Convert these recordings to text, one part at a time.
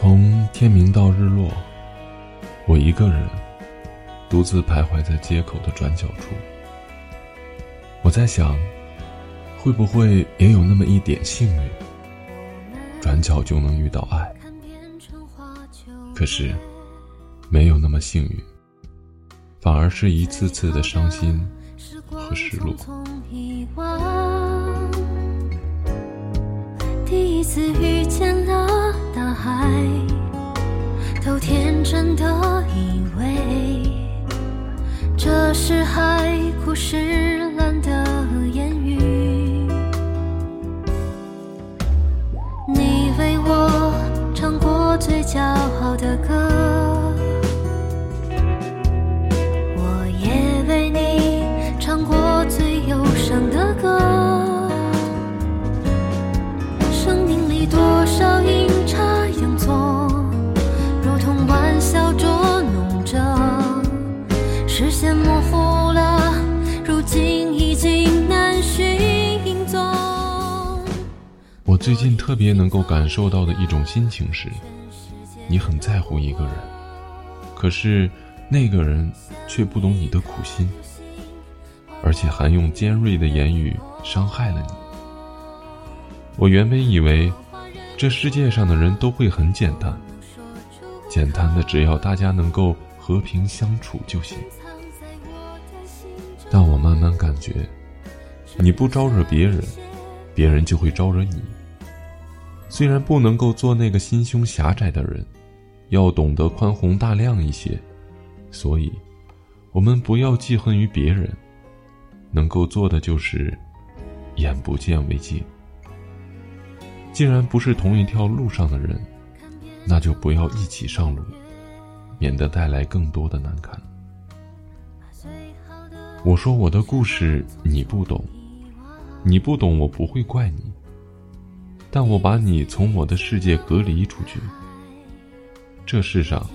从天明到日落，我一个人独自徘徊在街口的转角处。我在想，会不会也有那么一点幸运，转角就能遇到爱？可是，没有那么幸运，反而是一次次的伤心和失落。第一次遇见了。海，都天真的以为这是海枯石最近特别能够感受到的一种心情是，你很在乎一个人，可是那个人却不懂你的苦心，而且还用尖锐的言语伤害了你。我原本以为这世界上的人都会很简单，简单的只要大家能够和平相处就行，但我慢慢感觉，你不招惹别人，别人就会招惹你。虽然不能够做那个心胸狭窄的人，要懂得宽宏大量一些，所以，我们不要记恨于别人，能够做的就是眼不见为净。既然不是同一条路上的人，那就不要一起上路，免得带来更多的难堪。我说我的故事你不懂，你不懂我不会怪你。但我把你从我的世界隔离出去。这世上，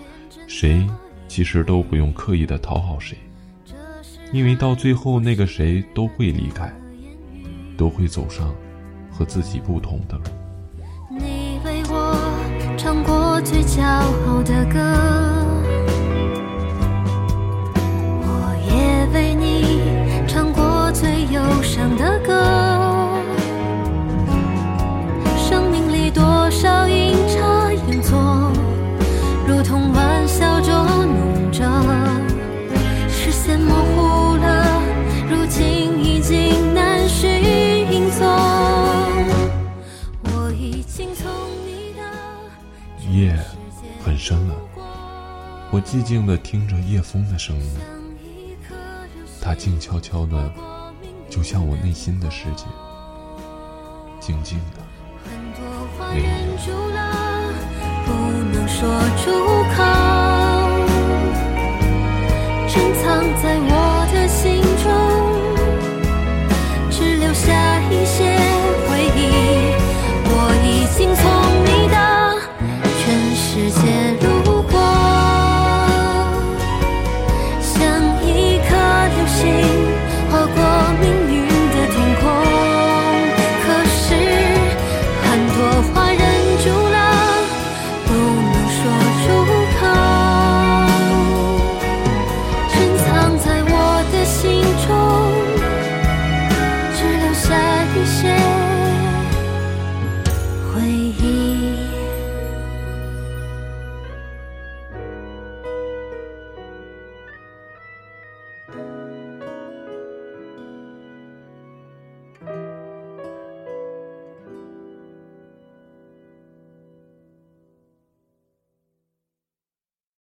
谁其实都不用刻意的讨好谁，因为到最后那个谁都会离开，都会走上和自己不同的路。你为我唱过最骄傲的歌，寂静的听着夜风的声音，它静悄悄的，就像我内心的世界，静静的，